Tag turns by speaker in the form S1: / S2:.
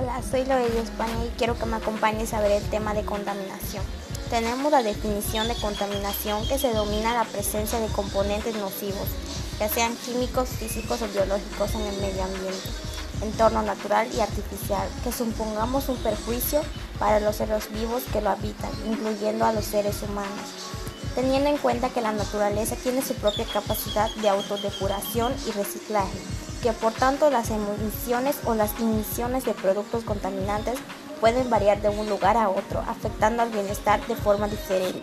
S1: Hola, soy Lorelia España y quiero que me acompañes a ver el tema de contaminación. Tenemos la definición de contaminación que se domina la presencia de componentes nocivos, ya sean químicos, físicos o biológicos en el medio ambiente, entorno natural y artificial, que supongamos un perjuicio para los seres vivos que lo habitan, incluyendo a los seres humanos teniendo en cuenta que la naturaleza tiene su propia capacidad de autodepuración y reciclaje que por tanto las emisiones o las emisiones de productos contaminantes pueden variar de un lugar a otro, afectando al bienestar de forma diferente.